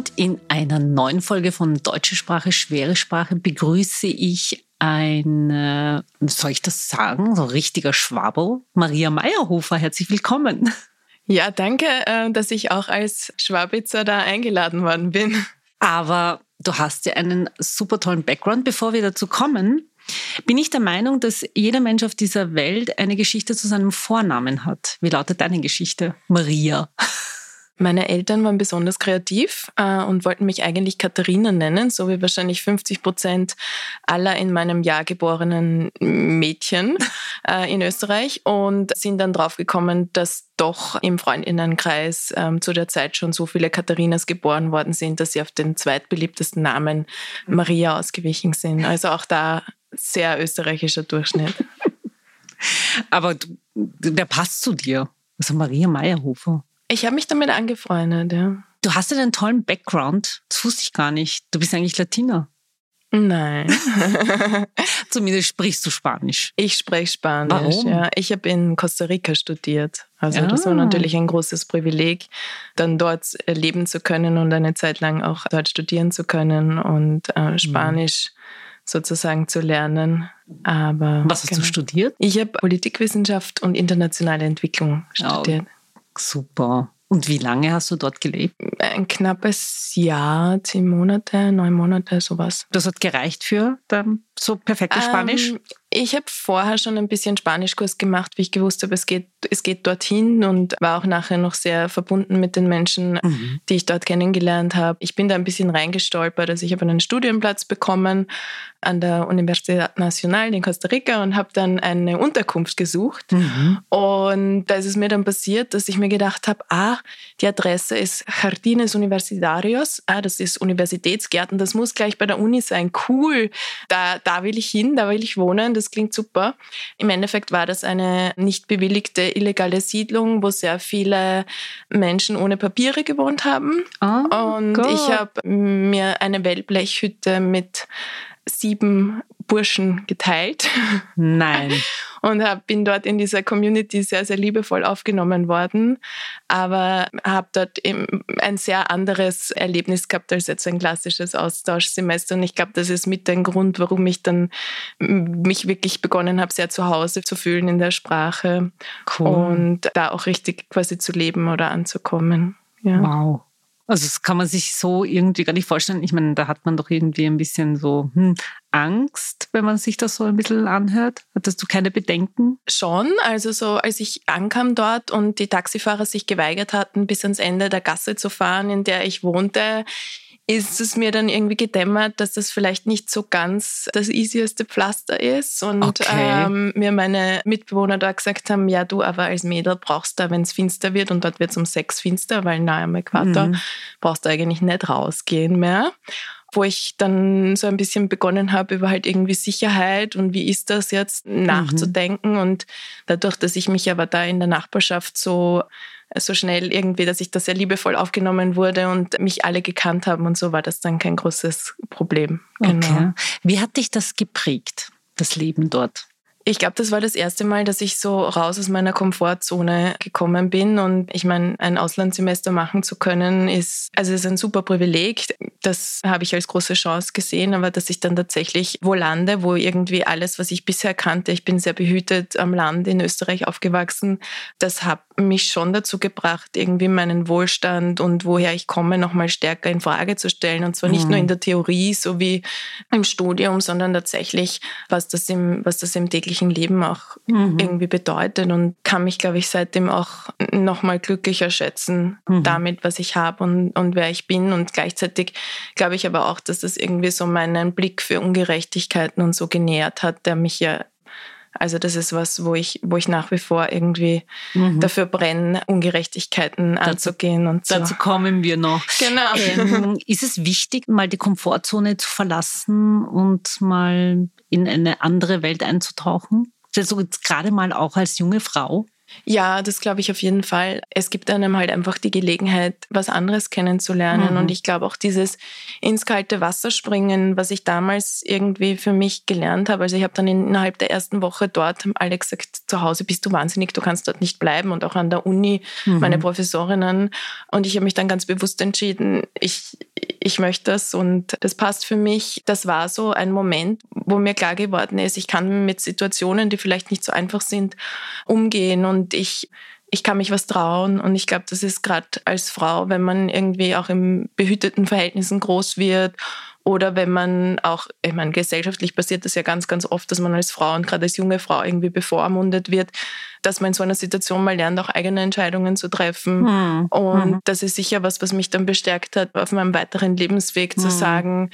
Und in einer neuen Folge von Deutsche Sprache, schwere Sprache begrüße ich eine, soll ich das sagen, so richtiger Schwabel, Maria Meyerhofer. Herzlich willkommen. Ja, danke, äh, dass ich auch als Schwabitzer da eingeladen worden bin. Aber du hast ja einen super tollen Background. Bevor wir dazu kommen, bin ich der Meinung, dass jeder Mensch auf dieser Welt eine Geschichte zu seinem Vornamen hat. Wie lautet deine Geschichte? Maria. Meine Eltern waren besonders kreativ äh, und wollten mich eigentlich Katharina nennen, so wie wahrscheinlich 50 Prozent aller in meinem Jahr geborenen Mädchen äh, in Österreich und sind dann draufgekommen, dass doch im Freundinnenkreis ähm, zu der Zeit schon so viele Katharinas geboren worden sind, dass sie auf den zweitbeliebtesten Namen Maria ausgewichen sind. Also auch da sehr österreichischer Durchschnitt. Aber du, der passt zu dir. Also Maria Meyerhofer. Ich habe mich damit angefreundet, ja. Du hast ja einen tollen Background. Das wusste ich gar nicht. Du bist eigentlich Latina. Nein. Zumindest sprichst du Spanisch. Ich spreche Spanisch. Warum? Ja. Ich habe in Costa Rica studiert. Also ja. das war natürlich ein großes Privileg, dann dort leben zu können und eine Zeit lang auch dort studieren zu können und äh, Spanisch mhm. sozusagen zu lernen. Aber was hast genau. du studiert? Ich habe Politikwissenschaft und internationale Entwicklung studiert. Oh. Super. Und wie lange hast du dort gelebt? Ein knappes Jahr, zehn Monate, neun Monate, sowas. Das hat gereicht für so perfektes Spanisch? Ich habe vorher schon ein bisschen Spanischkurs gemacht, wie ich gewusst habe, es geht, es geht dorthin und war auch nachher noch sehr verbunden mit den Menschen, mhm. die ich dort kennengelernt habe. Ich bin da ein bisschen reingestolpert. Also ich habe einen Studienplatz bekommen an der Universidad Nacional in Costa Rica und habe dann eine Unterkunft gesucht. Mhm. Und da ist es mir dann passiert, dass ich mir gedacht habe, ah, die Adresse ist Jardines Universitarios, ah, das ist Universitätsgärten, das muss gleich bei der Uni sein. Cool, da, da will ich hin, da will ich wohnen das klingt super. Im Endeffekt war das eine nicht bewilligte illegale Siedlung, wo sehr viele Menschen ohne Papiere gewohnt haben. Oh, und Gott. ich habe mir eine Wellblechhütte mit sieben Burschen geteilt. Nein. Und hab, bin dort in dieser Community sehr, sehr liebevoll aufgenommen worden, aber habe dort ein sehr anderes Erlebnis gehabt als jetzt ein klassisches Austauschsemester. Und ich glaube, das ist mit ein Grund, warum ich dann mich wirklich begonnen habe, sehr zu Hause zu fühlen in der Sprache cool. und da auch richtig quasi zu leben oder anzukommen. Ja. Wow. Also das kann man sich so irgendwie gar nicht vorstellen. Ich meine, da hat man doch irgendwie ein bisschen so hm, Angst, wenn man sich das so ein bisschen anhört. Hattest du keine Bedenken? Schon. Also so, als ich ankam dort und die Taxifahrer sich geweigert hatten, bis ans Ende der Gasse zu fahren, in der ich wohnte, ist es mir dann irgendwie gedämmert, dass das vielleicht nicht so ganz das easieste Pflaster ist. Und okay. ähm, mir meine Mitbewohner da gesagt haben, ja, du aber als Mädel brauchst da, wenn es finster wird und dort wird es um sechs finster, weil nahe am Äquator, mhm. brauchst du eigentlich nicht rausgehen mehr wo ich dann so ein bisschen begonnen habe, über halt irgendwie Sicherheit und wie ist das jetzt nachzudenken. Mhm. Und dadurch, dass ich mich aber da in der Nachbarschaft so so schnell irgendwie, dass ich da sehr liebevoll aufgenommen wurde und mich alle gekannt haben und so war das dann kein großes Problem. Genau. Okay. Wie hat dich das geprägt, das Leben dort? Ich glaube, das war das erste Mal, dass ich so raus aus meiner Komfortzone gekommen bin. Und ich meine, ein Auslandssemester machen zu können, ist, also ist ein super Privileg. Das habe ich als große Chance gesehen. Aber dass ich dann tatsächlich wo lande, wo irgendwie alles, was ich bisher kannte, ich bin sehr behütet am Land in Österreich aufgewachsen, das hat mich schon dazu gebracht, irgendwie meinen Wohlstand und woher ich komme, nochmal stärker in Frage zu stellen. Und zwar nicht mhm. nur in der Theorie, so wie im Studium, sondern tatsächlich, was das im, was das im täglichen täglichen Leben auch mhm. irgendwie bedeutet und kann mich, glaube ich, seitdem auch nochmal glücklicher schätzen mhm. damit, was ich habe und, und wer ich bin. Und gleichzeitig glaube ich aber auch, dass das irgendwie so meinen Blick für Ungerechtigkeiten und so genährt hat, der mich ja also das ist was, wo ich, wo ich nach wie vor irgendwie mhm. dafür brenne, Ungerechtigkeiten dazu, anzugehen und so. Dazu kommen wir noch. Genau. Ähm, ist es wichtig, mal die Komfortzone zu verlassen und mal in eine andere Welt einzutauchen? Also gerade mal auch als junge Frau? Ja, das glaube ich auf jeden Fall. Es gibt einem halt einfach die Gelegenheit, was anderes kennenzulernen. Mhm. Und ich glaube auch dieses ins kalte Wasser springen, was ich damals irgendwie für mich gelernt habe. Also ich habe dann innerhalb der ersten Woche dort, haben alle gesagt, zu Hause bist du wahnsinnig, du kannst dort nicht bleiben. Und auch an der Uni, mhm. meine Professorinnen. Und ich habe mich dann ganz bewusst entschieden, ich, ich möchte das und das passt für mich. Das war so ein Moment, wo mir klar geworden ist, ich kann mit Situationen, die vielleicht nicht so einfach sind, umgehen und ich ich kann mich was trauen und ich glaube, das ist gerade als Frau, wenn man irgendwie auch in behüteten Verhältnissen groß wird oder wenn man auch, ich meine, gesellschaftlich passiert das ja ganz, ganz oft, dass man als Frau und gerade als junge Frau irgendwie bevormundet wird, dass man in so einer Situation mal lernt, auch eigene Entscheidungen zu treffen. Mhm. Und mhm. das ist sicher was, was mich dann bestärkt hat, auf meinem weiteren Lebensweg mhm. zu sagen,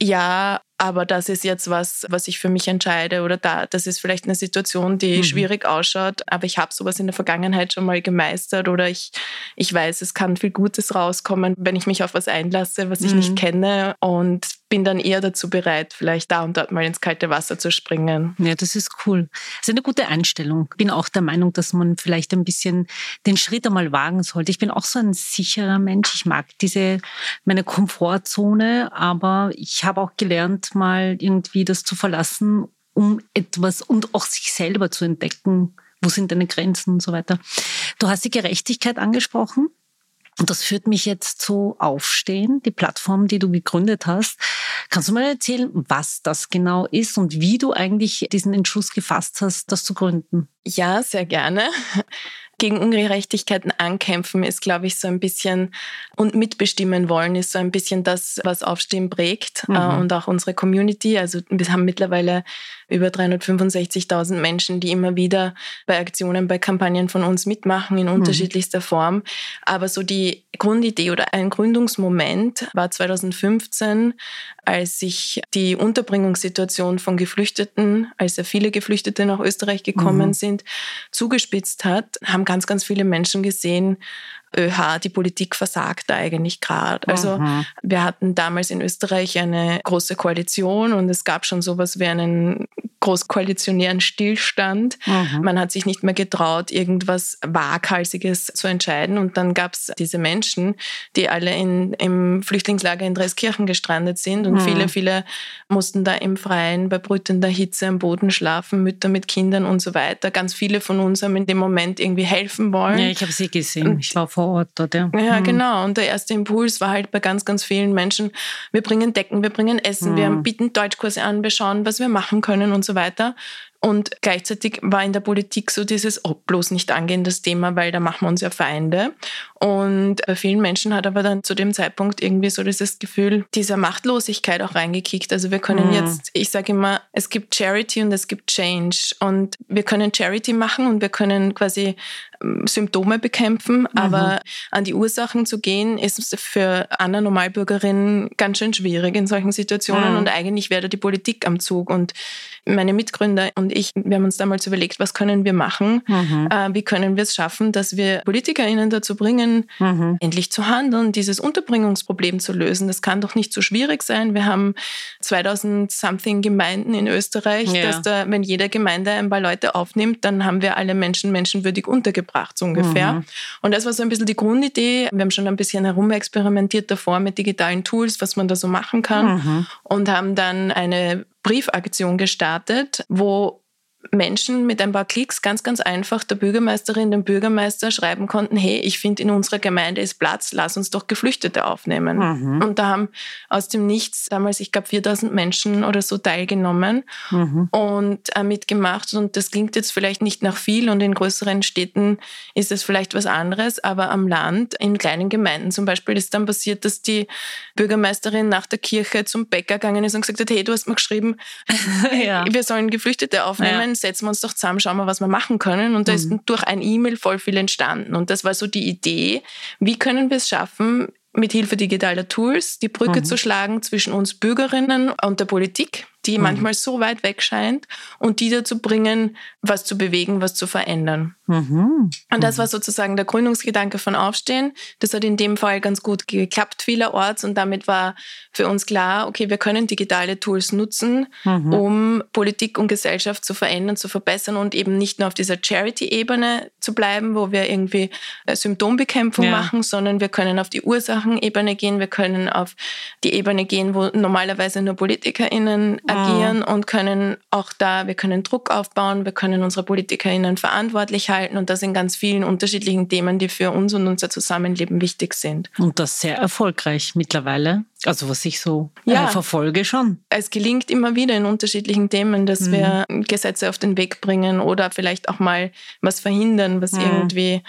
ja, aber das ist jetzt was, was ich für mich entscheide oder da, das ist vielleicht eine Situation, die mhm. schwierig ausschaut, aber ich habe sowas in der Vergangenheit schon mal gemeistert oder ich, ich weiß, es kann viel Gutes rauskommen, wenn ich mich auf was einlasse, was ich mhm. nicht kenne und bin dann eher dazu bereit, vielleicht da und dort mal ins kalte Wasser zu springen. Ja, das ist cool. Das ist eine gute Einstellung. Bin auch der Meinung, dass man vielleicht ein bisschen den Schritt einmal wagen sollte. Ich bin auch so ein sicherer Mensch. Ich mag diese, meine Komfortzone, aber ich habe auch gelernt, mal irgendwie das zu verlassen, um etwas und auch sich selber zu entdecken. Wo sind deine Grenzen und so weiter. Du hast die Gerechtigkeit angesprochen. Und das führt mich jetzt zu Aufstehen, die Plattform, die du gegründet hast. Kannst du mal erzählen, was das genau ist und wie du eigentlich diesen Entschluss gefasst hast, das zu gründen? Ja, sehr gerne gegen Ungerechtigkeiten ankämpfen ist, glaube ich, so ein bisschen und mitbestimmen wollen ist so ein bisschen das, was Aufstehen prägt äh, mhm. und auch unsere Community. Also wir haben mittlerweile über 365.000 Menschen, die immer wieder bei Aktionen, bei Kampagnen von uns mitmachen in mhm. unterschiedlichster Form. Aber so die Grundidee oder ein Gründungsmoment war 2015, als sich die Unterbringungssituation von Geflüchteten, als ja viele Geflüchtete nach Österreich gekommen mhm. sind, zugespitzt hat, haben ganz, ganz viele Menschen gesehen, ÖH, die Politik versagt da eigentlich gerade. Also mhm. wir hatten damals in Österreich eine große Koalition und es gab schon sowas wie einen großkoalitionären Stillstand. Mhm. Man hat sich nicht mehr getraut, irgendwas Waghalsiges zu entscheiden. Und dann gab es diese Menschen, die alle in, im Flüchtlingslager in Dreiskirchen gestrandet sind und mhm. viele, viele mussten da im Freien bei brütender Hitze am Boden schlafen, Mütter mit Kindern und so weiter. Ganz viele von uns haben in dem Moment irgendwie helfen wollen. Ja, ich habe sie gesehen. Ich war vor Ort dort, ja. Ja, mhm. genau. Und der erste Impuls war halt bei ganz, ganz vielen Menschen, wir bringen Decken, wir bringen Essen, wir mhm. bieten Deutschkurse an, wir schauen, was wir machen können und so weiter. Und gleichzeitig war in der Politik so dieses, oh, bloß nicht angehen, das Thema, weil da machen wir uns ja Feinde. Und bei vielen Menschen hat aber dann zu dem Zeitpunkt irgendwie so dieses Gefühl dieser Machtlosigkeit auch reingekickt. Also wir können mhm. jetzt, ich sage immer, es gibt Charity und es gibt Change. Und wir können Charity machen und wir können quasi Symptome bekämpfen, mhm. aber an die Ursachen zu gehen, ist für Anna Normalbürgerin ganz schön schwierig in solchen Situationen. Mhm. Und eigentlich wäre da die Politik am Zug. Und meine Mitgründer und ich, wir haben uns damals überlegt, was können wir machen? Mhm. Äh, wie können wir es schaffen, dass wir PolitikerInnen dazu bringen, mhm. endlich zu handeln, dieses Unterbringungsproblem zu lösen? Das kann doch nicht so schwierig sein. Wir haben 2000 something Gemeinden in Österreich, ja. dass da, wenn jede Gemeinde ein paar Leute aufnimmt, dann haben wir alle Menschen menschenwürdig untergebracht, so ungefähr. Mhm. Und das war so ein bisschen die Grundidee. Wir haben schon ein bisschen herumexperimentiert davor mit digitalen Tools, was man da so machen kann mhm. und haben dann eine Briefaktion gestartet, wo Menschen mit ein paar Klicks ganz, ganz einfach der Bürgermeisterin, dem Bürgermeister schreiben konnten, hey, ich finde in unserer Gemeinde ist Platz, lass uns doch Geflüchtete aufnehmen. Mhm. Und da haben aus dem Nichts damals, ich glaube, 4000 Menschen oder so teilgenommen mhm. und äh, mitgemacht. Und das klingt jetzt vielleicht nicht nach viel und in größeren Städten ist es vielleicht was anderes, aber am Land, in kleinen Gemeinden zum Beispiel, ist dann passiert, dass die Bürgermeisterin nach der Kirche zum Bäcker gegangen ist und gesagt hat, hey, du hast mir geschrieben, ja. wir sollen Geflüchtete aufnehmen. Ja können, setzen wir uns doch zusammen, schauen wir, was wir machen können. Und da ist mhm. durch ein E-Mail voll viel entstanden. Und das war so die Idee, wie können wir es schaffen, mit Hilfe digitaler Tools die Brücke mhm. zu schlagen zwischen uns Bürgerinnen und der Politik die mhm. manchmal so weit weg scheint und die dazu bringen, was zu bewegen, was zu verändern. Mhm. Und das war sozusagen der Gründungsgedanke von Aufstehen. Das hat in dem Fall ganz gut geklappt vielerorts und damit war für uns klar, okay, wir können digitale Tools nutzen, mhm. um Politik und Gesellschaft zu verändern, zu verbessern und eben nicht nur auf dieser Charity-Ebene zu bleiben, wo wir irgendwie äh, Symptombekämpfung ja. machen, sondern wir können auf die Ursachenebene gehen, wir können auf die Ebene gehen, wo normalerweise nur PolitikerInnen agieren mhm. und können auch da, wir können Druck aufbauen, wir können unsere PolitikerInnen verantwortlich halten und das in ganz vielen unterschiedlichen Themen, die für uns und unser Zusammenleben wichtig sind. Und das sehr erfolgreich mittlerweile. Also was ich so äh, ja, verfolge schon. Es gelingt immer wieder in unterschiedlichen Themen, dass mhm. wir Gesetze auf den Weg bringen oder vielleicht auch mal was verhindern, was mhm. irgendwie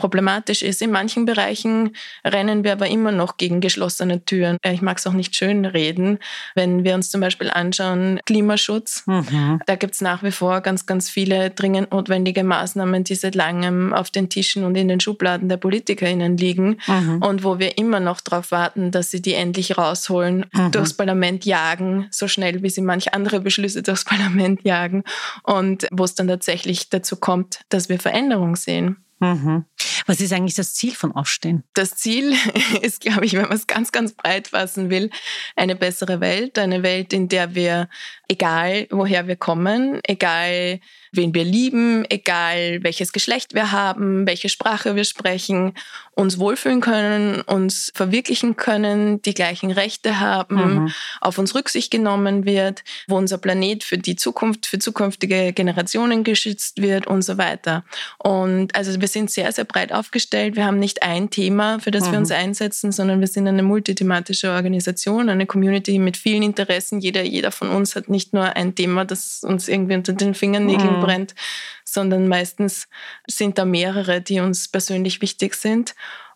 problematisch ist. In manchen Bereichen rennen wir aber immer noch gegen geschlossene Türen. Äh, ich mag es auch nicht schön reden. Wenn wir uns zum Beispiel anschauen, Klimaschutz, mhm. da gibt es nach wie vor ganz, ganz viele dringend notwendige Maßnahmen, die seit langem auf den Tischen und in den Schubladen der PolitikerInnen liegen mhm. und wo wir immer noch darauf warten, dass sie die endlich rausholen, mhm. durchs Parlament jagen, so schnell wie sie manche andere Beschlüsse durchs Parlament jagen und wo es dann tatsächlich dazu kommt, dass wir Veränderung sehen. Mhm. Was ist eigentlich das Ziel von Aufstehen? Das Ziel ist, glaube ich, wenn man es ganz, ganz breit fassen will, eine bessere Welt. Eine Welt, in der wir, egal woher wir kommen, egal wen wir lieben, egal welches Geschlecht wir haben, welche Sprache wir sprechen, uns wohlfühlen können, uns verwirklichen können, die gleichen Rechte haben, mhm. auf uns Rücksicht genommen wird, wo unser Planet für die Zukunft, für zukünftige Generationen geschützt wird und so weiter. Und also wir sind sehr, sehr breit aufgestellt. Wir haben nicht ein Thema, für das mhm. wir uns einsetzen, sondern wir sind eine multithematische Organisation, eine Community mit vielen Interessen. Jeder, jeder von uns hat nicht nur ein Thema, das uns irgendwie unter den Fingernägeln mhm. Brennt, sondern meistens sind da mehrere, die uns persönlich wichtig sind.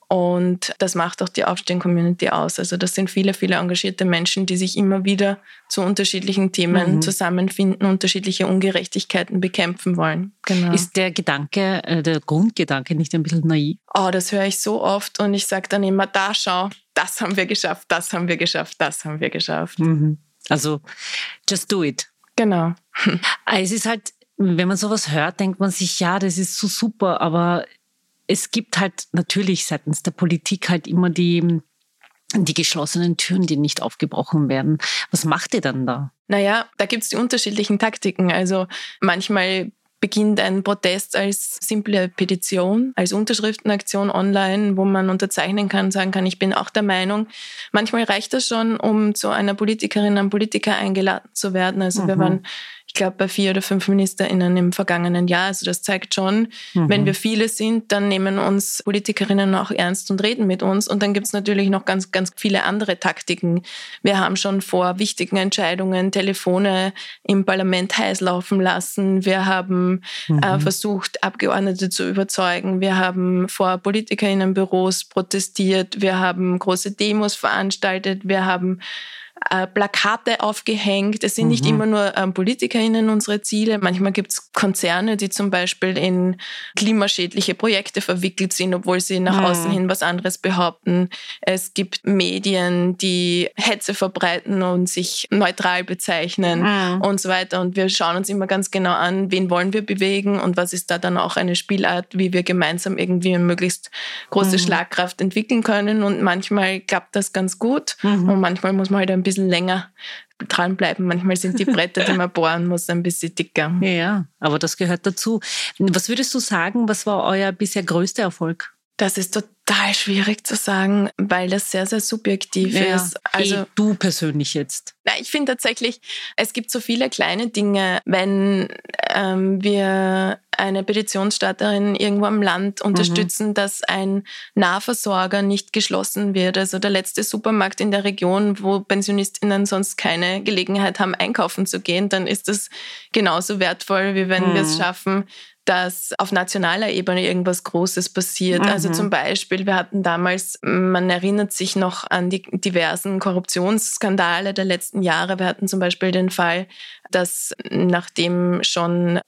Und das macht auch die Aufstehen-Community aus. Also das sind viele, viele engagierte Menschen, die sich immer wieder zu unterschiedlichen Themen mhm. zusammenfinden, unterschiedliche Ungerechtigkeiten bekämpfen wollen. Genau. Ist der Gedanke, äh, der Grundgedanke nicht ein bisschen naiv? Oh, das höre ich so oft und ich sage dann immer, da schau, das haben wir geschafft, das haben wir geschafft, das haben wir geschafft. Mhm. Also, just do it. Genau. Es ist halt, wenn man sowas hört, denkt man sich, ja, das ist so super, aber es gibt halt natürlich seitens der Politik halt immer die, die geschlossenen Türen, die nicht aufgebrochen werden. Was macht ihr dann da? Naja, da gibt es die unterschiedlichen Taktiken. Also manchmal beginnt ein Protest als simple Petition, als Unterschriftenaktion online, wo man unterzeichnen kann, sagen kann, ich bin auch der Meinung. Manchmal reicht das schon, um zu einer Politikerin, einem Politiker eingeladen zu werden. Also mhm. wir waren ich glaube, bei vier oder fünf MinisterInnen im vergangenen Jahr. Also das zeigt schon, mhm. wenn wir viele sind, dann nehmen uns Politikerinnen auch ernst und reden mit uns. Und dann gibt es natürlich noch ganz, ganz viele andere Taktiken. Wir haben schon vor wichtigen Entscheidungen Telefone im Parlament heiß laufen lassen. Wir haben äh, mhm. äh, versucht, Abgeordnete zu überzeugen. Wir haben vor Politikerinnenbüros protestiert. Wir haben große Demos veranstaltet. Wir haben äh, Plakate aufgehängt. Es sind mhm. nicht immer nur ähm, PolitikerInnen unsere Ziele. Manchmal gibt es Konzerne, die zum Beispiel in klimaschädliche Projekte verwickelt sind, obwohl sie nach mhm. außen hin was anderes behaupten. Es gibt Medien, die Hetze verbreiten und sich neutral bezeichnen mhm. und so weiter. Und wir schauen uns immer ganz genau an, wen wollen wir bewegen und was ist da dann auch eine Spielart, wie wir gemeinsam irgendwie eine möglichst große mhm. Schlagkraft entwickeln können. Und manchmal klappt das ganz gut mhm. und manchmal muss man halt ein bisschen länger dranbleiben. Manchmal sind die Bretter, die man bohren muss, ein bisschen dicker. Ja, aber das gehört dazu. Was würdest du sagen, was war euer bisher größter Erfolg? Das ist total schwierig zu sagen, weil das sehr, sehr subjektiv ja, ist. Also eh, du persönlich jetzt. Na, ich finde tatsächlich, es gibt so viele kleine Dinge, wenn ähm, wir eine Petitionsstarterin irgendwo am Land mhm. unterstützen, mhm. dass ein Nahversorger nicht geschlossen wird. Also der letzte Supermarkt in der Region, wo PensionistInnen sonst keine Gelegenheit haben, einkaufen zu gehen, dann ist das genauso wertvoll, wie wenn mhm. wir es schaffen, dass auf nationaler Ebene irgendwas Großes passiert. Mhm. Also zum Beispiel, wir hatten damals, man erinnert sich noch an die diversen Korruptionsskandale der letzten Jahre. Wir hatten zum Beispiel den Fall, dass nachdem schon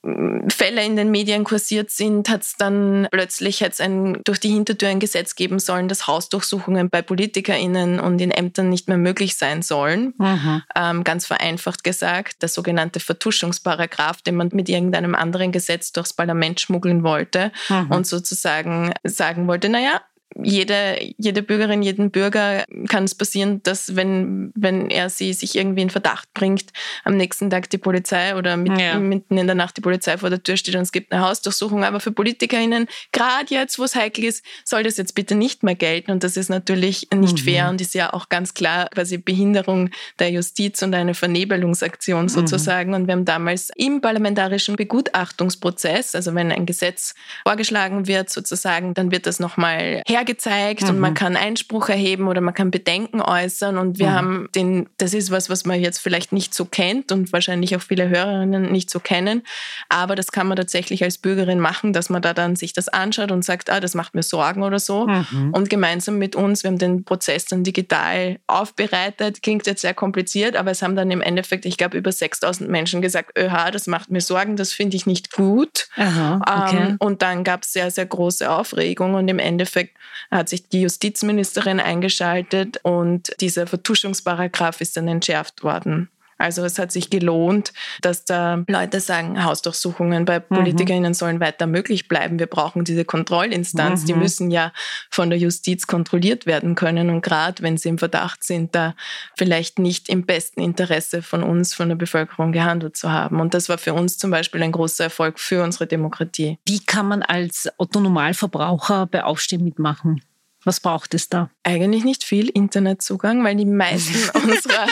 Fälle in den Medien kursiert sind, hat es dann plötzlich jetzt ein, durch die Hintertür ein Gesetz geben sollen, dass Hausdurchsuchungen bei PolitikerInnen und in Ämtern nicht mehr möglich sein sollen. Mhm. Ähm, ganz vereinfacht gesagt, der sogenannte Vertuschungsparagraf, den man mit irgendeinem anderen Gesetz durchs Parlament schmuggeln wollte mhm. und sozusagen sagen wollte, naja, jede, jede Bürgerin, jeden Bürger kann es passieren, dass wenn, wenn er sie sich irgendwie in Verdacht bringt, am nächsten Tag die Polizei oder mit, ja. mitten in der Nacht die Polizei vor der Tür steht und es gibt eine Hausdurchsuchung. Aber für PolitikerInnen, gerade jetzt, wo es heikel ist, soll das jetzt bitte nicht mehr gelten. Und das ist natürlich nicht mhm. fair und ist ja auch ganz klar quasi Behinderung der Justiz und eine Vernebelungsaktion mhm. sozusagen. Mhm. Und wir haben damals im parlamentarischen Begutachtungsprozess, also wenn ein Gesetz vorgeschlagen wird sozusagen, dann wird das nochmal her hergezeigt mhm. und man mhm. kann Einspruch erheben oder man kann Bedenken äußern. Und wir mhm. haben den, das ist was, was man jetzt vielleicht nicht so kennt und wahrscheinlich auch viele Hörerinnen nicht so kennen. Aber das kann man tatsächlich als Bürgerin machen, dass man da dann sich das anschaut und sagt, ah, das macht mir Sorgen oder so. Mhm. Und gemeinsam mit uns, wir haben den Prozess dann digital aufbereitet. Klingt jetzt sehr kompliziert, aber es haben dann im Endeffekt, ich glaube, über 6000 Menschen gesagt, öha, das macht mir Sorgen, das finde ich nicht gut. Aha, okay. ähm, und dann gab es sehr, sehr große Aufregung und im Endeffekt hat sich die Justizministerin eingeschaltet und dieser Vertuschungsparagraf ist dann entschärft worden. Also es hat sich gelohnt, dass da Leute sagen, Hausdurchsuchungen bei mhm. PolitikerInnen sollen weiter möglich bleiben. Wir brauchen diese Kontrollinstanz. Mhm. Die müssen ja von der Justiz kontrolliert werden können. Und gerade wenn sie im Verdacht sind, da vielleicht nicht im besten Interesse von uns, von der Bevölkerung gehandelt zu haben. Und das war für uns zum Beispiel ein großer Erfolg für unsere Demokratie. Wie kann man als Otto-Normalverbraucher bei Aufstehen mitmachen? Was braucht es da? Eigentlich nicht viel Internetzugang, weil die meisten unserer,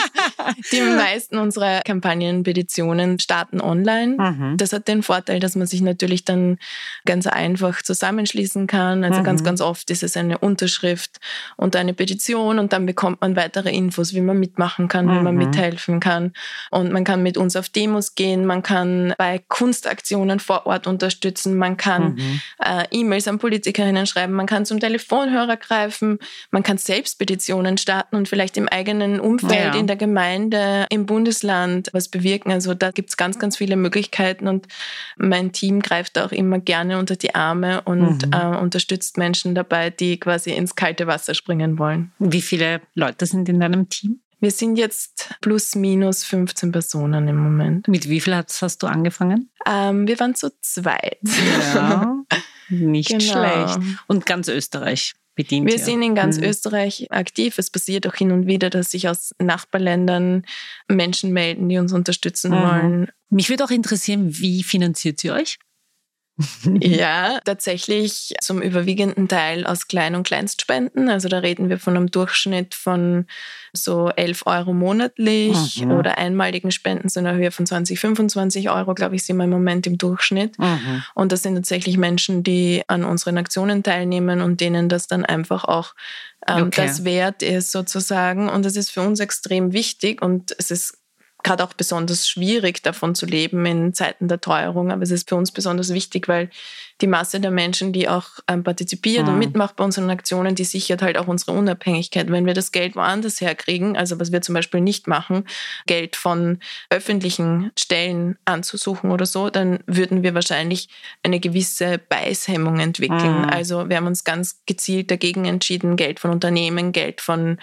die meisten unserer Kampagnen, Petitionen starten online. Mhm. Das hat den Vorteil, dass man sich natürlich dann ganz einfach zusammenschließen kann. Also mhm. ganz, ganz oft ist es eine Unterschrift und eine Petition und dann bekommt man weitere Infos, wie man mitmachen kann, wie man mhm. mithelfen kann. Und man kann mit uns auf Demos gehen, man kann bei Kunstaktionen vor Ort unterstützen, man kann mhm. äh, E-Mails an Politikerinnen schreiben, man kann zum Telefonhörer zurückgreifen. Man kann selbst Petitionen starten und vielleicht im eigenen Umfeld, ja. in der Gemeinde, im Bundesland was bewirken. Also da gibt es ganz, ganz viele Möglichkeiten und mein Team greift auch immer gerne unter die Arme und mhm. äh, unterstützt Menschen dabei, die quasi ins kalte Wasser springen wollen. Wie viele Leute sind in deinem Team? Wir sind jetzt plus minus 15 Personen im Moment. Mit wie viel hast, hast du angefangen? Ähm, wir waren zu zweit. Ja, nicht genau. schlecht. Und ganz Österreich bedient. Wir sind in ganz mhm. Österreich aktiv. Es passiert auch hin und wieder, dass sich aus Nachbarländern Menschen melden, die uns unterstützen mhm. wollen. Mich würde auch interessieren, wie finanziert ihr euch? ja, tatsächlich zum überwiegenden Teil aus Klein- und Kleinstspenden. Also da reden wir von einem Durchschnitt von so 11 Euro monatlich mhm. oder einmaligen Spenden so in der Höhe von 20, 25 Euro, glaube ich, sind wir im Moment im Durchschnitt. Mhm. Und das sind tatsächlich Menschen, die an unseren Aktionen teilnehmen und denen das dann einfach auch ähm, okay. das wert ist sozusagen. Und das ist für uns extrem wichtig und es ist gerade auch besonders schwierig, davon zu leben in Zeiten der Teuerung. Aber es ist für uns besonders wichtig, weil die Masse der Menschen, die auch ähm, partizipiert mhm. und mitmacht bei unseren Aktionen, die sichert halt auch unsere Unabhängigkeit. Wenn wir das Geld woanders herkriegen, also was wir zum Beispiel nicht machen, Geld von öffentlichen Stellen anzusuchen oder so, dann würden wir wahrscheinlich eine gewisse Beißhemmung entwickeln. Mhm. Also wir haben uns ganz gezielt dagegen entschieden, Geld von Unternehmen, Geld von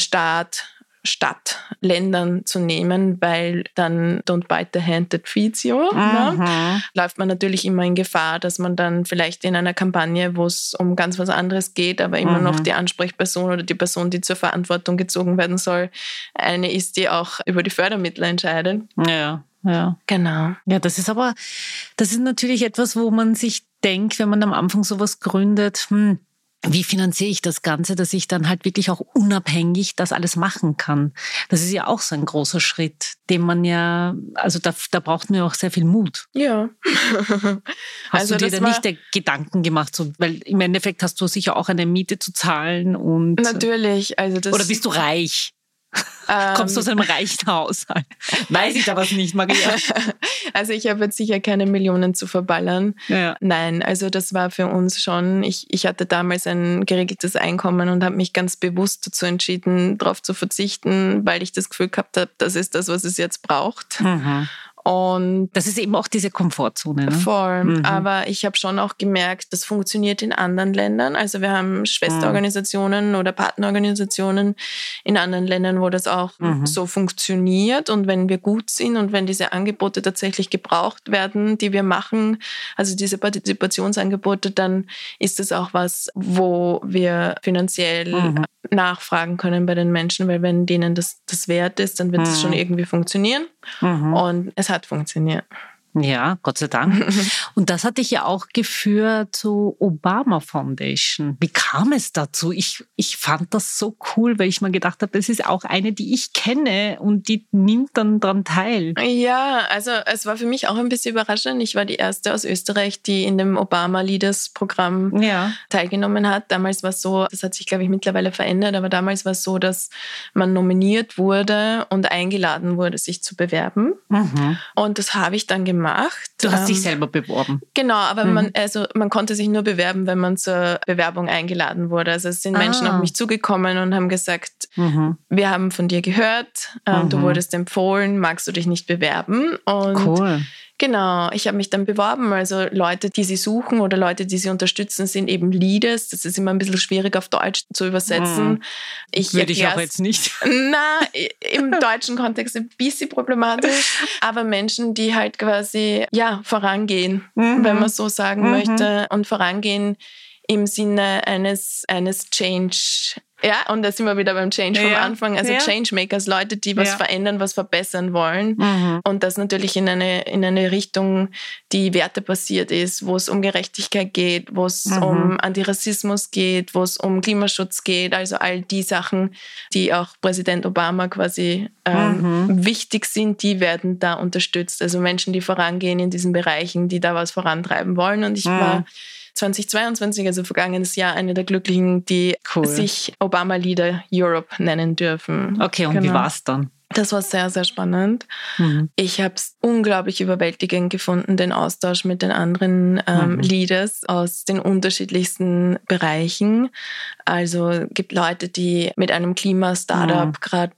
Staat, Stadt, Ländern zu nehmen, weil dann don't bite the hand that feeds you. Ne? Läuft man natürlich immer in Gefahr, dass man dann vielleicht in einer Kampagne, wo es um ganz was anderes geht, aber immer mhm. noch die Ansprechperson oder die Person, die zur Verantwortung gezogen werden soll, eine ist, die auch über die Fördermittel entscheidet. Ja. Ja. Genau. Ja, das ist aber, das ist natürlich etwas, wo man sich denkt, wenn man am Anfang sowas gründet, hm, wie finanziere ich das Ganze, dass ich dann halt wirklich auch unabhängig das alles machen kann. Das ist ja auch so ein großer Schritt, den man ja, also da, da braucht man ja auch sehr viel Mut. Ja. hast also du dir da nicht der Gedanken gemacht, so, weil im Endeffekt hast du sicher auch eine Miete zu zahlen und. Natürlich, also das. Oder bist du reich? Ähm, Kommst du aus einem reichen Haushalt? Weiß ich da was nicht, Maria? Also ich habe jetzt sicher keine Millionen zu verballern. Ja. Nein, also das war für uns schon, ich, ich hatte damals ein geregeltes Einkommen und habe mich ganz bewusst dazu entschieden, darauf zu verzichten, weil ich das Gefühl gehabt habe, das ist das, was es jetzt braucht. Mhm. Und das ist eben auch diese Komfortzone. Ne? Voll. Mhm. Aber ich habe schon auch gemerkt, das funktioniert in anderen Ländern. Also wir haben Schwesterorganisationen mhm. oder Partnerorganisationen in anderen Ländern, wo das auch mhm. so funktioniert. Und wenn wir gut sind und wenn diese Angebote tatsächlich gebraucht werden, die wir machen, also diese Partizipationsangebote, dann ist das auch was, wo wir finanziell mhm. Nachfragen können bei den Menschen, weil wenn denen das, das wert ist, dann wird es schon mhm. irgendwie funktionieren. Mhm. Und es hat funktioniert. Ja, Gott sei Dank. Und das hat dich ja auch geführt zur Obama Foundation. Wie kam es dazu? Ich, ich fand das so cool, weil ich mir gedacht habe, das ist auch eine, die ich kenne und die nimmt dann daran teil. Ja, also es war für mich auch ein bisschen überraschend. Ich war die erste aus Österreich, die in dem Obama Leaders Programm ja. teilgenommen hat. Damals war es so, das hat sich, glaube ich, mittlerweile verändert, aber damals war es so, dass man nominiert wurde und eingeladen wurde, sich zu bewerben. Mhm. Und das habe ich dann gemacht gemacht. Du hast ähm, dich selber beworben. Genau, aber mhm. man, also man konnte sich nur bewerben, wenn man zur Bewerbung eingeladen wurde. Also es sind ah. Menschen auf mich zugekommen und haben gesagt, mhm. wir haben von dir gehört, ähm, mhm. du wurdest empfohlen, magst du dich nicht bewerben? Und cool. Genau, ich habe mich dann beworben. Also Leute, die sie suchen oder Leute, die sie unterstützen, sind eben Leaders. Das ist immer ein bisschen schwierig auf Deutsch zu übersetzen. Hm. Ich Würde ich auch jetzt nicht. Na, im deutschen Kontext ein bisschen problematisch. Aber Menschen, die halt quasi ja vorangehen, mhm. wenn man so sagen mhm. möchte, und vorangehen im Sinne eines, eines Change ja, und da sind wir wieder beim Change vom ja. Anfang. Also ja. Changemakers, Leute, die was ja. verändern, was verbessern wollen. Mhm. Und das natürlich in eine, in eine Richtung, die wertebasiert ist, wo es um Gerechtigkeit geht, wo es mhm. um Antirassismus geht, wo es um Klimaschutz geht. Also all die Sachen, die auch Präsident Obama quasi ähm, mhm. wichtig sind, die werden da unterstützt. Also Menschen, die vorangehen in diesen Bereichen, die da was vorantreiben wollen. Und ich war 2022, also vergangenes Jahr, eine der Glücklichen, die cool. sich Obama Leader Europe nennen dürfen. Okay, und genau. wie war es dann? Das war sehr, sehr spannend. Mhm. Ich habe es unglaublich überwältigend gefunden, den Austausch mit den anderen ähm, mhm. Leaders aus den unterschiedlichsten Bereichen. Also gibt Leute, die mit einem Klima-Startup mhm. gerade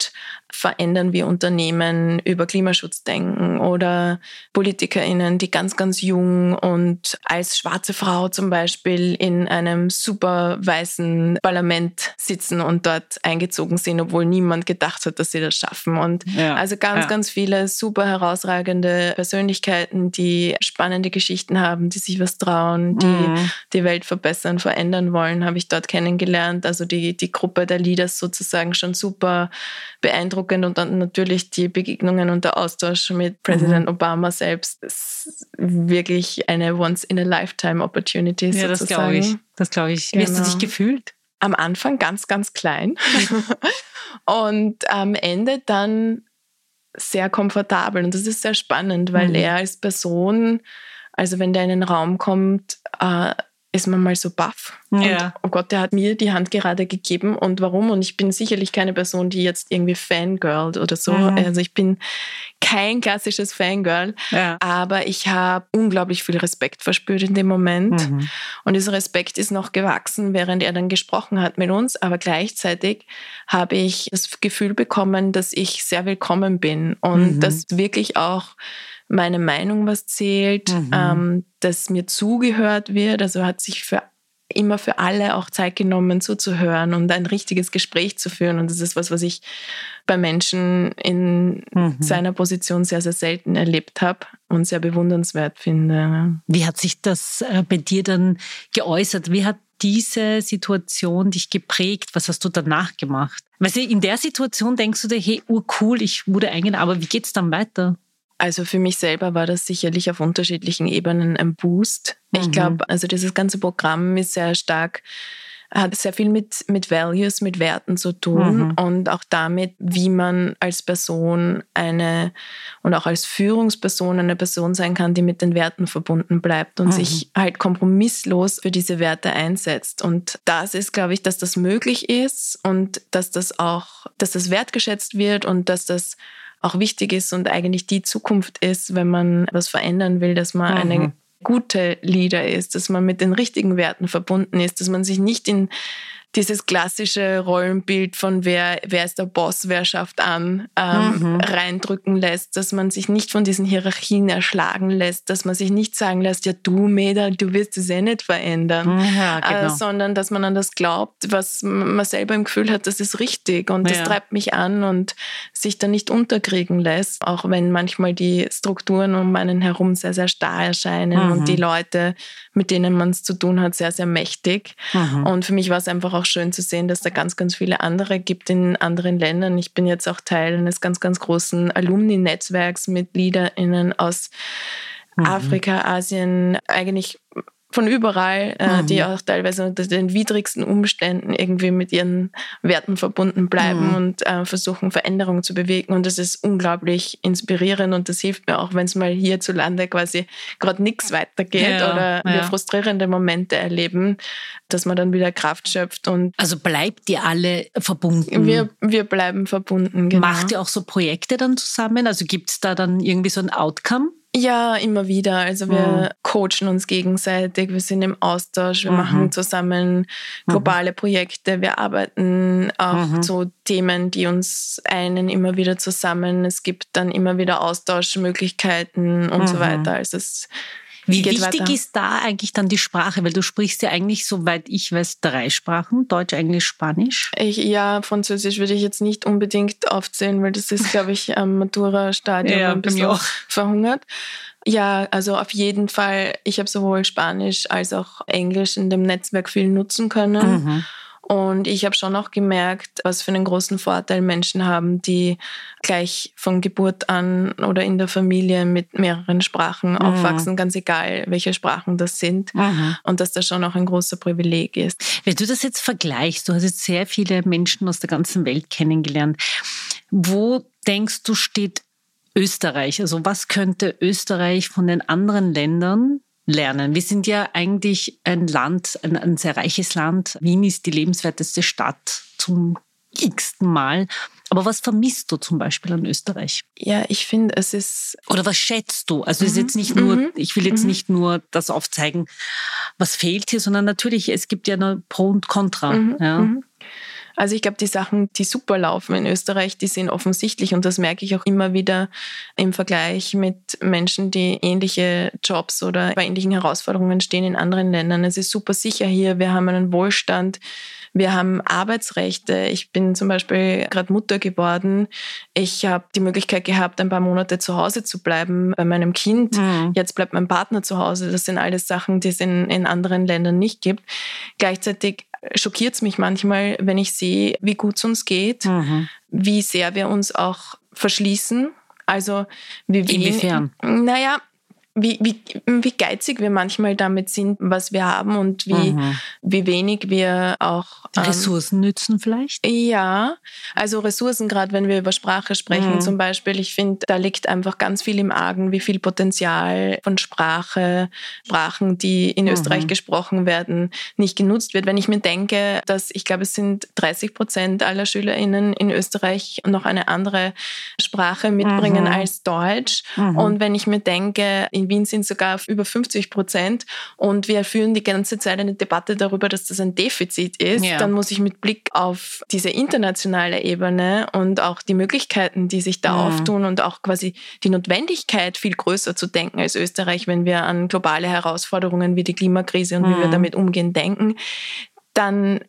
verändern wie Unternehmen über Klimaschutz denken oder PolitikerInnen, die ganz, ganz jung und als schwarze Frau zum Beispiel in einem super weißen Parlament sitzen und dort eingezogen sind, obwohl niemand gedacht hat, dass sie das schaffen. Und ja, also ganz, ja. ganz viele super herausragende Persönlichkeiten, die spannende Geschichten haben, die sich was trauen, die mhm. die Welt verbessern, verändern wollen, habe ich dort kennengelernt. Also die, die Gruppe der Leaders sozusagen schon super beeindruckend und dann natürlich die Begegnungen und der Austausch mit Präsident mhm. Obama selbst ist wirklich eine Once-in-a-Lifetime-Opportunity ja, sozusagen. das glaube ich. Das glaube ich. Genau. Wie hast du dich genau. gefühlt? Am Anfang ganz, ganz klein und am Ende dann sehr komfortabel und das ist sehr spannend, weil mhm. er als Person, also wenn der in den Raum kommt, äh, ist man mal so baff. Ja. Und, oh Gott, der hat mir die Hand gerade gegeben und warum? Und ich bin sicherlich keine Person, die jetzt irgendwie Fangirl oder so. Mhm. Also ich bin kein klassisches Fangirl, ja. aber ich habe unglaublich viel Respekt verspürt in dem Moment. Mhm. Und dieser Respekt ist noch gewachsen, während er dann gesprochen hat mit uns. Aber gleichzeitig habe ich das Gefühl bekommen, dass ich sehr willkommen bin und mhm. dass wirklich auch meine Meinung was zählt, mhm. ähm, dass mir zugehört wird. Also hat sich für immer für alle auch Zeit genommen zuzuhören und ein richtiges Gespräch zu führen. Und das ist was, was ich bei Menschen in mhm. seiner Position sehr, sehr selten erlebt habe und sehr bewundernswert finde. Wie hat sich das äh, bei dir dann geäußert? Wie hat diese Situation dich geprägt? Was hast du danach gemacht? Weißt du, in der Situation denkst du dir, hey, urcool, ich wurde eingeladen, aber wie geht's dann weiter? Also für mich selber war das sicherlich auf unterschiedlichen Ebenen ein Boost. Mhm. Ich glaube, also dieses ganze Programm ist sehr stark hat sehr viel mit, mit Values, mit Werten zu tun mhm. und auch damit, wie man als Person eine und auch als Führungsperson eine Person sein kann, die mit den Werten verbunden bleibt und mhm. sich halt kompromisslos für diese Werte einsetzt. Und das ist, glaube ich, dass das möglich ist und dass das auch, dass das wertgeschätzt wird und dass das auch wichtig ist und eigentlich die Zukunft ist, wenn man was verändern will, dass man mhm. eine gute Leader ist, dass man mit den richtigen Werten verbunden ist, dass man sich nicht in dieses klassische Rollenbild von wer, wer ist der Boss, wer schafft an, ähm, mhm. reindrücken lässt, dass man sich nicht von diesen Hierarchien erschlagen lässt, dass man sich nicht sagen lässt, ja du Mädel, du wirst es eh nicht verändern, mhm, ja, äh, genau. äh, sondern dass man an das glaubt, was man selber im Gefühl hat, das ist richtig und das ja. treibt mich an und sich da nicht unterkriegen lässt, auch wenn manchmal die Strukturen um einen herum sehr, sehr starr erscheinen mhm. und die Leute, mit denen man es zu tun hat, sehr, sehr mächtig. Mhm. Und für mich war es einfach auch schön zu sehen, dass da ganz, ganz viele andere gibt in anderen Ländern. Ich bin jetzt auch Teil eines ganz, ganz großen Alumni-Netzwerks mit LeaderInnen aus mhm. Afrika, Asien, eigentlich von überall, äh, mhm. die auch teilweise unter den widrigsten Umständen irgendwie mit ihren Werten verbunden bleiben mhm. und äh, versuchen, Veränderungen zu bewegen. Und das ist unglaublich inspirierend und das hilft mir auch, wenn es mal hierzulande quasi gerade nichts weitergeht ja, oder ja. wir frustrierende Momente erleben, dass man dann wieder Kraft schöpft. Und also bleibt ihr alle verbunden? Wir, wir bleiben verbunden, genau. Macht ihr auch so Projekte dann zusammen? Also gibt es da dann irgendwie so ein Outcome? Ja, immer wieder. Also wir mhm. coachen uns gegenseitig, wir sind im Austausch, wir mhm. machen zusammen mhm. globale Projekte, wir arbeiten auch mhm. zu Themen, die uns einen immer wieder zusammen. Es gibt dann immer wieder Austauschmöglichkeiten und so mhm. weiter. Also es wie wichtig weiter. ist da eigentlich dann die Sprache? Weil du sprichst ja eigentlich, soweit ich weiß, drei Sprachen, Deutsch, Englisch, Spanisch. Ich, ja, Französisch würde ich jetzt nicht unbedingt aufzählen, weil das ist, glaube ich, am Matura-Stadium ja, ein bisschen verhungert. Ja, also auf jeden Fall. Ich habe sowohl Spanisch als auch Englisch in dem Netzwerk viel nutzen können. Mhm. Und ich habe schon auch gemerkt, was für einen großen Vorteil Menschen haben, die gleich von Geburt an oder in der Familie mit mehreren Sprachen mhm. aufwachsen, ganz egal, welche Sprachen das sind. Mhm. Und dass das schon auch ein großer Privileg ist. Wenn du das jetzt vergleichst, du hast jetzt sehr viele Menschen aus der ganzen Welt kennengelernt. Wo denkst du, steht Österreich? Also was könnte Österreich von den anderen Ländern lernen. Wir sind ja eigentlich ein Land, ein, ein sehr reiches Land. Wien ist die lebenswerteste Stadt zum x-ten Mal. Aber was vermisst du zum Beispiel an Österreich? Ja, ich finde, es ist. Oder was schätzt du? Also, es ist jetzt nicht nur, mhm. ich will jetzt mhm. nicht nur das aufzeigen, was fehlt hier, sondern natürlich, es gibt ja nur Pro und Contra. Mhm. Ja. Also ich glaube, die Sachen, die super laufen in Österreich, die sind offensichtlich und das merke ich auch immer wieder im Vergleich mit Menschen, die ähnliche Jobs oder bei ähnlichen Herausforderungen stehen in anderen Ländern. Es ist super sicher hier, wir haben einen Wohlstand, wir haben Arbeitsrechte. Ich bin zum Beispiel gerade Mutter geworden. Ich habe die Möglichkeit gehabt, ein paar Monate zu Hause zu bleiben bei meinem Kind. Mhm. Jetzt bleibt mein Partner zu Hause. Das sind alles Sachen, die es in, in anderen Ländern nicht gibt. Gleichzeitig schockiert es mich manchmal, wenn ich sehe, wie gut es uns geht, mhm. wie sehr wir uns auch verschließen. Also wie wenig, Inwiefern? Naja, wie, wie, wie geizig wir manchmal damit sind, was wir haben und wie, mhm. wie wenig wir auch. Ähm, Ressourcen nützen vielleicht? Ja, also Ressourcen, gerade wenn wir über Sprache sprechen mhm. zum Beispiel. Ich finde, da liegt einfach ganz viel im Argen, wie viel Potenzial von Sprache, Sprachen, die in mhm. Österreich gesprochen werden, nicht genutzt wird. Wenn ich mir denke, dass ich glaube, es sind 30 Prozent aller SchülerInnen in Österreich noch eine andere Sprache mitbringen mhm. als Deutsch. Mhm. Und wenn ich mir denke, in Wien sind sogar auf über 50 Prozent und wir führen die ganze Zeit eine Debatte darüber, dass das ein Defizit ist, ja. dann muss ich mit Blick auf diese internationale Ebene und auch die Möglichkeiten, die sich da mhm. auftun und auch quasi die Notwendigkeit, viel größer zu denken als Österreich, wenn wir an globale Herausforderungen wie die Klimakrise und mhm. wie wir mhm. damit umgehen denken, dann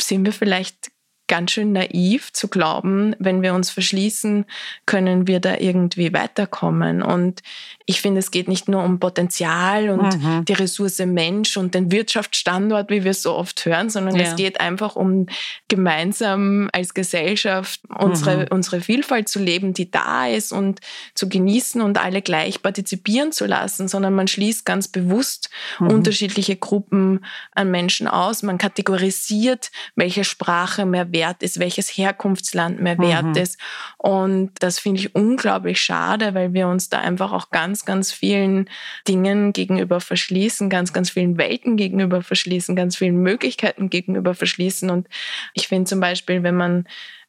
sind wir vielleicht ganz schön naiv zu glauben, wenn wir uns verschließen, können wir da irgendwie weiterkommen. Und ich finde, es geht nicht nur um Potenzial und mhm. die Ressource Mensch und den Wirtschaftsstandort, wie wir so oft hören, sondern ja. es geht einfach um gemeinsam als Gesellschaft unsere, mhm. unsere Vielfalt zu leben, die da ist und zu genießen und alle gleich partizipieren zu lassen, sondern man schließt ganz bewusst mhm. unterschiedliche Gruppen an Menschen aus. Man kategorisiert, welche Sprache mehr wert ist, welches Herkunftsland mehr wert mhm. ist. Und das finde ich unglaublich schade, weil wir uns da einfach auch ganz, ganz vielen Dingen gegenüber verschließen, ganz, ganz vielen Welten gegenüber verschließen, ganz vielen Möglichkeiten gegenüber verschließen. Und ich finde zum Beispiel, wenn man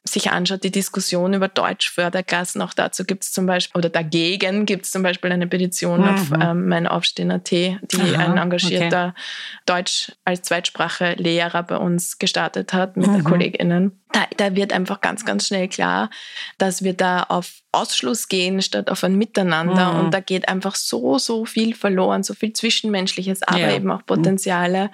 sich anschaut, die Diskussion über Deutschförderklassen, auch dazu gibt es zum Beispiel, oder dagegen gibt es zum Beispiel eine Petition mhm. auf ähm, mein Aufstehen.at, die Aha, ein engagierter okay. Deutsch als Zweitsprache Lehrer bei uns gestartet hat mit mhm. KollegInnen da, da wird einfach ganz, ganz schnell klar, dass wir da auf Ausschluss gehen statt auf ein Miteinander. Mhm. Und da geht einfach so, so viel verloren, so viel Zwischenmenschliches, aber ja. eben auch mhm. Potenziale.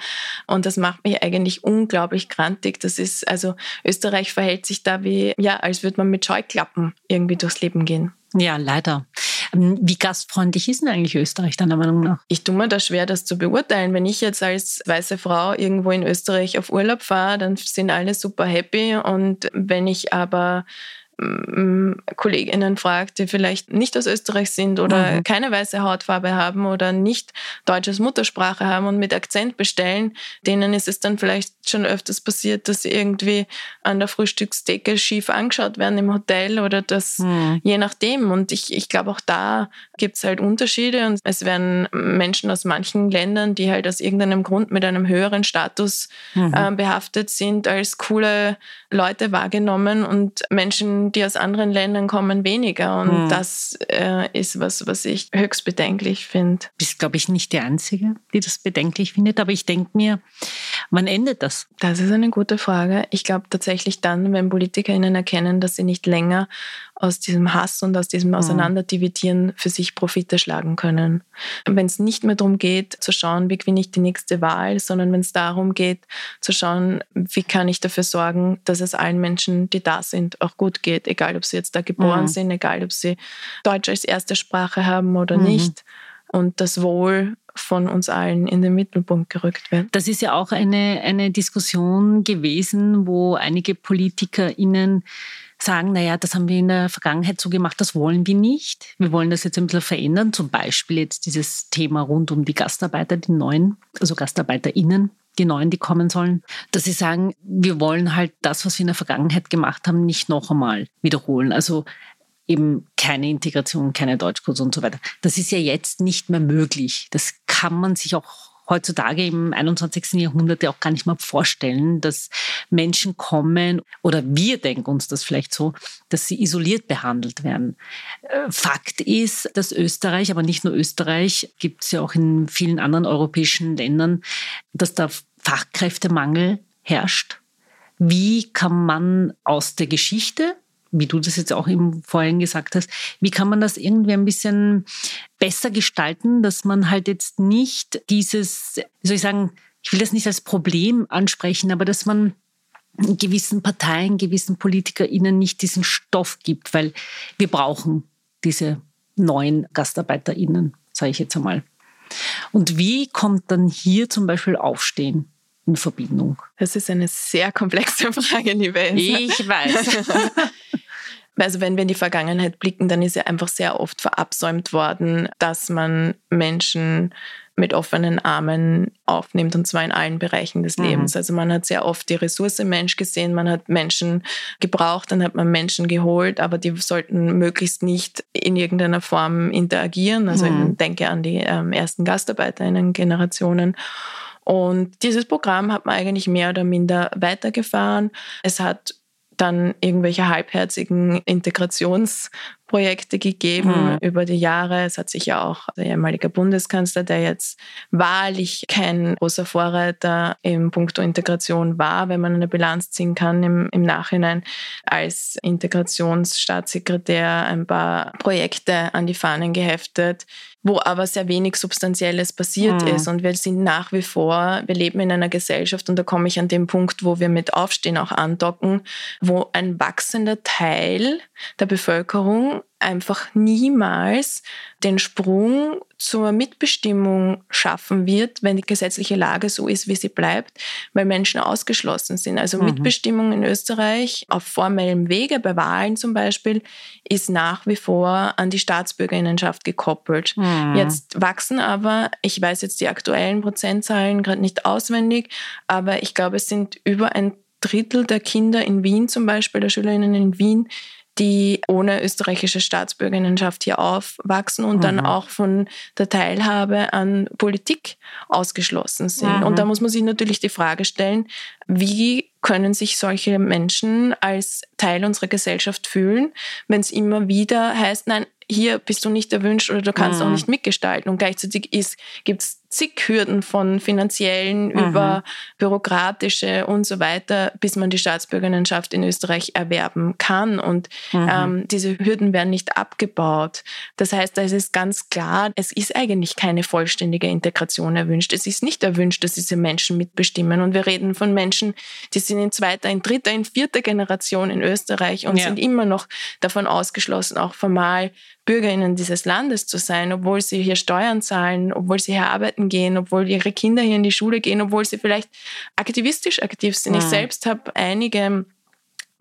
Und das macht mich eigentlich unglaublich grantig. Das ist, also Österreich verhält sich da wie, ja, als würde man mit Scheuklappen irgendwie durchs Leben gehen. Ja, leider. Ähm, wie gastfreundlich ist denn eigentlich Österreich deiner Meinung nach? Ich tue mir da schwer, das zu beurteilen. Wenn ich jetzt als weiße Frau irgendwo in Österreich auf Urlaub fahre, dann sind alle super happy. Und wenn ich aber Kolleginnen fragt, die vielleicht nicht aus Österreich sind oder mhm. keine weiße Hautfarbe haben oder nicht deutsches Muttersprache haben und mit Akzent bestellen, denen ist es dann vielleicht schon öfters passiert, dass sie irgendwie an der Frühstücksdecke schief angeschaut werden im Hotel oder das mhm. je nachdem. Und ich, ich glaube, auch da gibt es halt Unterschiede und es werden Menschen aus manchen Ländern, die halt aus irgendeinem Grund mit einem höheren Status mhm. äh, behaftet sind, als coole Leute wahrgenommen und Menschen, die aus anderen Ländern kommen, weniger. Und hm. das äh, ist was, was ich höchst bedenklich finde. Du bist, glaube ich, nicht die Einzige, die das bedenklich findet. Aber ich denke mir, wann endet das? Das ist eine gute Frage. Ich glaube tatsächlich dann, wenn PolitikerInnen erkennen, dass sie nicht länger aus diesem Hass und aus diesem hm. Auseinanderdividieren für sich Profite schlagen können. Wenn es nicht mehr darum geht, zu schauen, wie gewinne ich die nächste Wahl, sondern wenn es darum geht, zu schauen, wie kann ich dafür sorgen, dass es allen Menschen, die da sind, auch gut geht, egal ob sie jetzt da geboren mhm. sind, egal ob sie Deutsch als erste Sprache haben oder mhm. nicht. Und das Wohl von uns allen in den Mittelpunkt gerückt wird. Das ist ja auch eine, eine Diskussion gewesen, wo einige PolitikerInnen sagen, naja, das haben wir in der Vergangenheit so gemacht, das wollen wir nicht. Wir wollen das jetzt ein bisschen verändern. Zum Beispiel jetzt dieses Thema rund um die Gastarbeiter, die neuen, also GastarbeiterInnen, die Neuen, die kommen sollen, dass sie sagen, wir wollen halt das, was wir in der Vergangenheit gemacht haben, nicht noch einmal wiederholen. Also eben keine Integration, keine Deutschkurse und so weiter. Das ist ja jetzt nicht mehr möglich. Das kann man sich auch heutzutage im 21. Jahrhundert ja auch gar nicht mehr vorstellen, dass Menschen kommen oder wir denken uns das vielleicht so, dass sie isoliert behandelt werden. Äh, Fakt ist, dass Österreich, aber nicht nur Österreich, gibt es ja auch in vielen anderen europäischen Ländern, dass da Fachkräftemangel herrscht. Wie kann man aus der Geschichte wie du das jetzt auch eben vorhin gesagt hast, wie kann man das irgendwie ein bisschen besser gestalten, dass man halt jetzt nicht dieses, wie soll ich sagen, ich will das nicht als Problem ansprechen, aber dass man gewissen Parteien, gewissen PolitikerInnen nicht diesen Stoff gibt, weil wir brauchen diese neuen GastarbeiterInnen, sage ich jetzt einmal. Und wie kommt dann hier zum Beispiel Aufstehen in Verbindung? Das ist eine sehr komplexe Frage, liebe Elsa. Ich weiß. Also wenn wir in die Vergangenheit blicken, dann ist ja einfach sehr oft verabsäumt worden, dass man Menschen mit offenen Armen aufnimmt und zwar in allen Bereichen des mhm. Lebens. Also man hat sehr oft die Ressource Mensch gesehen, man hat Menschen gebraucht, dann hat man Menschen geholt, aber die sollten möglichst nicht in irgendeiner Form interagieren. Also mhm. ich denke an die ähm, ersten GastarbeiterInnen-Generationen. Und dieses Programm hat man eigentlich mehr oder minder weitergefahren. Es hat dann irgendwelche halbherzigen Integrationsprojekte Projekte gegeben mhm. über die Jahre. Es hat sich ja auch der ehemalige Bundeskanzler, der jetzt wahrlich kein großer Vorreiter im Punkto Integration war, wenn man eine Bilanz ziehen kann im, im Nachhinein, als Integrationsstaatssekretär ein paar Projekte an die Fahnen geheftet, wo aber sehr wenig Substanzielles passiert mhm. ist. Und wir sind nach wie vor, wir leben in einer Gesellschaft und da komme ich an den Punkt, wo wir mit Aufstehen auch andocken, wo ein wachsender Teil der Bevölkerung einfach niemals den Sprung zur Mitbestimmung schaffen wird, wenn die gesetzliche Lage so ist, wie sie bleibt, weil Menschen ausgeschlossen sind. Also mhm. Mitbestimmung in Österreich auf formellem Wege, bei Wahlen zum Beispiel, ist nach wie vor an die Staatsbürgerinnenschaft gekoppelt. Mhm. Jetzt wachsen aber, ich weiß jetzt die aktuellen Prozentzahlen gerade nicht auswendig, aber ich glaube, es sind über ein Drittel der Kinder in Wien zum Beispiel, der Schülerinnen in Wien, die ohne österreichische Staatsbürgerinnenschaft hier aufwachsen und mhm. dann auch von der Teilhabe an Politik ausgeschlossen sind. Mhm. Und da muss man sich natürlich die Frage stellen, wie können sich solche Menschen als Teil unserer Gesellschaft fühlen, wenn es immer wieder heißt, nein, hier bist du nicht erwünscht oder du kannst mhm. auch nicht mitgestalten. Und gleichzeitig gibt es zig Hürden von finanziellen mhm. über bürokratische und so weiter, bis man die Staatsbürgerschaft in Österreich erwerben kann. Und mhm. ähm, diese Hürden werden nicht abgebaut. Das heißt, da ist es ganz klar, es ist eigentlich keine vollständige Integration erwünscht. Es ist nicht erwünscht, dass diese Menschen mitbestimmen. Und wir reden von Menschen, die sind in zweiter, in dritter, in vierter Generation in Österreich und ja. sind immer noch davon ausgeschlossen, auch formal BürgerInnen dieses Landes zu sein, obwohl sie hier Steuern zahlen, obwohl sie hier arbeiten gehen, obwohl ihre Kinder hier in die Schule gehen, obwohl sie vielleicht aktivistisch aktiv sind. Mhm. Ich selbst habe einige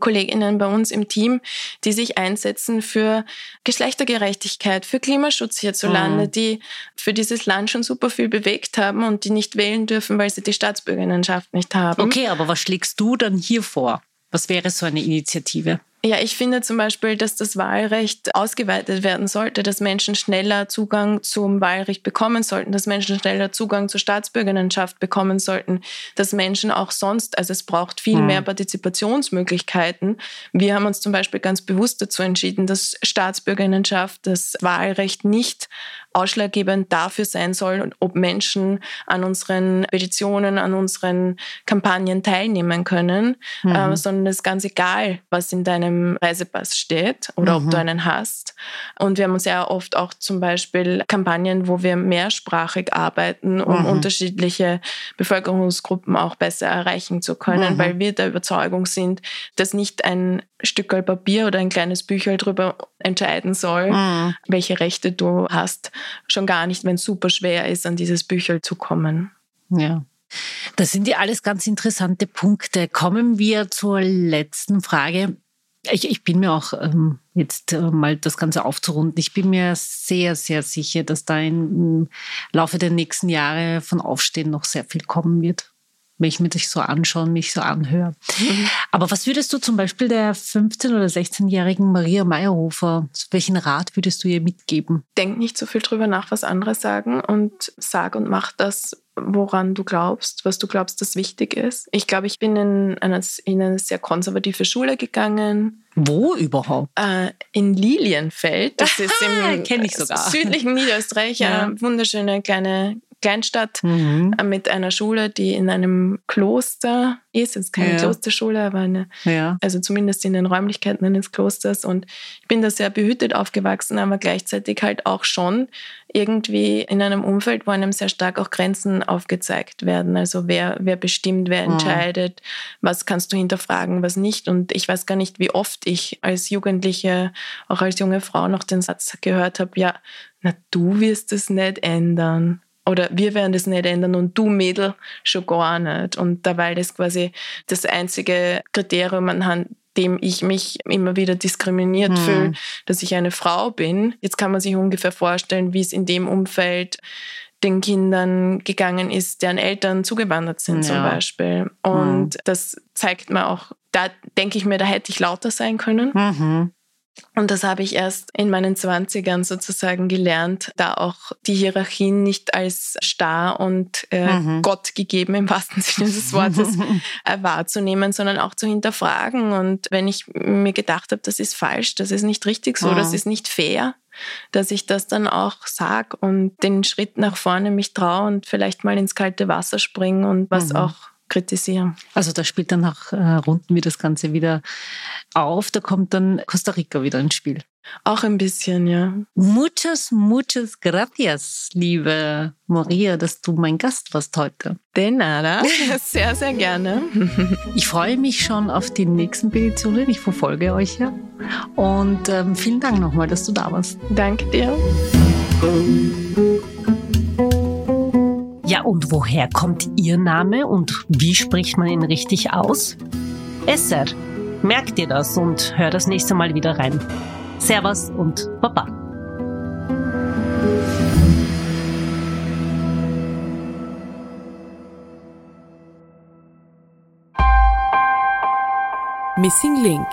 Kolleginnen bei uns im Team, die sich einsetzen für Geschlechtergerechtigkeit, für Klimaschutz hierzulande, mhm. die für dieses Land schon super viel bewegt haben und die nicht wählen dürfen, weil sie die Staatsbürgerinnenschaft nicht haben. Okay, aber was schlägst du dann hier vor? Was wäre so eine Initiative? Ja, ich finde zum Beispiel, dass das Wahlrecht ausgeweitet werden sollte, dass Menschen schneller Zugang zum Wahlrecht bekommen sollten, dass Menschen schneller Zugang zur Staatsbürgerinnenschaft bekommen sollten, dass Menschen auch sonst, also es braucht viel mhm. mehr Partizipationsmöglichkeiten. Wir haben uns zum Beispiel ganz bewusst dazu entschieden, dass Staatsbürgerinnenschaft, das Wahlrecht nicht ausschlaggebend dafür sein soll, ob Menschen an unseren Petitionen, an unseren Kampagnen teilnehmen können, mhm. äh, sondern es ist ganz egal, was in deinem Reisepass steht oder mhm. ob du einen hast. Und wir haben sehr oft auch zum Beispiel Kampagnen, wo wir mehrsprachig arbeiten, um mhm. unterschiedliche Bevölkerungsgruppen auch besser erreichen zu können, mhm. weil wir der Überzeugung sind, dass nicht ein Stück Papier oder ein kleines Bücher darüber entscheiden soll, mhm. welche Rechte du hast. Schon gar nicht, wenn es super schwer ist, an dieses Bücher zu kommen. Ja. Das sind ja alles ganz interessante Punkte. Kommen wir zur letzten Frage. Ich, ich bin mir auch ähm, jetzt äh, mal das Ganze aufzurunden. Ich bin mir sehr, sehr sicher, dass da im Laufe der nächsten Jahre von Aufstehen noch sehr viel kommen wird wenn ich mir das so anschaue und mich so anhöre. Mhm. Aber was würdest du zum Beispiel der 15- oder 16-jährigen Maria Meyerhofer, welchen Rat würdest du ihr mitgeben? Denk nicht so viel drüber nach, was andere sagen und sag und mach das, woran du glaubst, was du glaubst, das wichtig ist. Ich glaube, ich bin in eine, in eine sehr konservative Schule gegangen. Wo überhaupt? Äh, in Lilienfeld. Das ist im südlichen Niederösterreich. Ja. Eine wunderschöne kleine Kleinstadt mhm. Äh, mit einer Schule, die in einem Kloster ist. Es ist keine ja. Klosterschule, aber eine, ja. also zumindest in den Räumlichkeiten eines Klosters. Und ich bin da sehr behütet aufgewachsen, aber gleichzeitig halt auch schon irgendwie in einem Umfeld, wo einem sehr stark auch Grenzen aufgezeigt werden. Also wer, wer bestimmt, wer mhm. entscheidet, was kannst du hinterfragen, was nicht. Und ich weiß gar nicht, wie oft ich als Jugendliche, auch als junge Frau noch den Satz gehört habe, ja, na, du wirst es nicht ändern oder wir werden das nicht ändern und du Mädel schon gar nicht. Und dabei das quasi das einzige Kriterium anhand dem ich mich immer wieder diskriminiert hm. fühle, dass ich eine Frau bin. Jetzt kann man sich ungefähr vorstellen, wie es in dem Umfeld den Kindern gegangen ist, deren Eltern zugewandert sind ja. zum Beispiel. Und hm. das zeigt mir auch, da denke ich mir, da hätte ich lauter sein können. Mhm. Und das habe ich erst in meinen Zwanzigern sozusagen gelernt, da auch die Hierarchien nicht als starr und äh, mhm. Gott gegeben im wahrsten Sinne des Wortes äh, wahrzunehmen, sondern auch zu hinterfragen. Und wenn ich mir gedacht habe, das ist falsch, das ist nicht richtig so, mhm. das ist nicht fair, dass ich das dann auch sage und den Schritt nach vorne mich traue und vielleicht mal ins kalte Wasser springe und was mhm. auch kritisieren. Also da spielt dann nach äh, Runden wir das Ganze wieder auf. Da kommt dann Costa Rica wieder ins Spiel. Auch ein bisschen, ja. Muchas, muchas gracias, liebe Maria, dass du mein Gast warst heute. De nada. Sehr, sehr gerne. Ich freue mich schon auf die nächsten Petitionen. Ich verfolge euch ja. Und ähm, vielen Dank nochmal, dass du da warst. Danke dir. Ja, und woher kommt Ihr Name und wie spricht man ihn richtig aus? Esser. Merkt ihr das und hört das nächste Mal wieder rein. Servus und Baba. Missing Link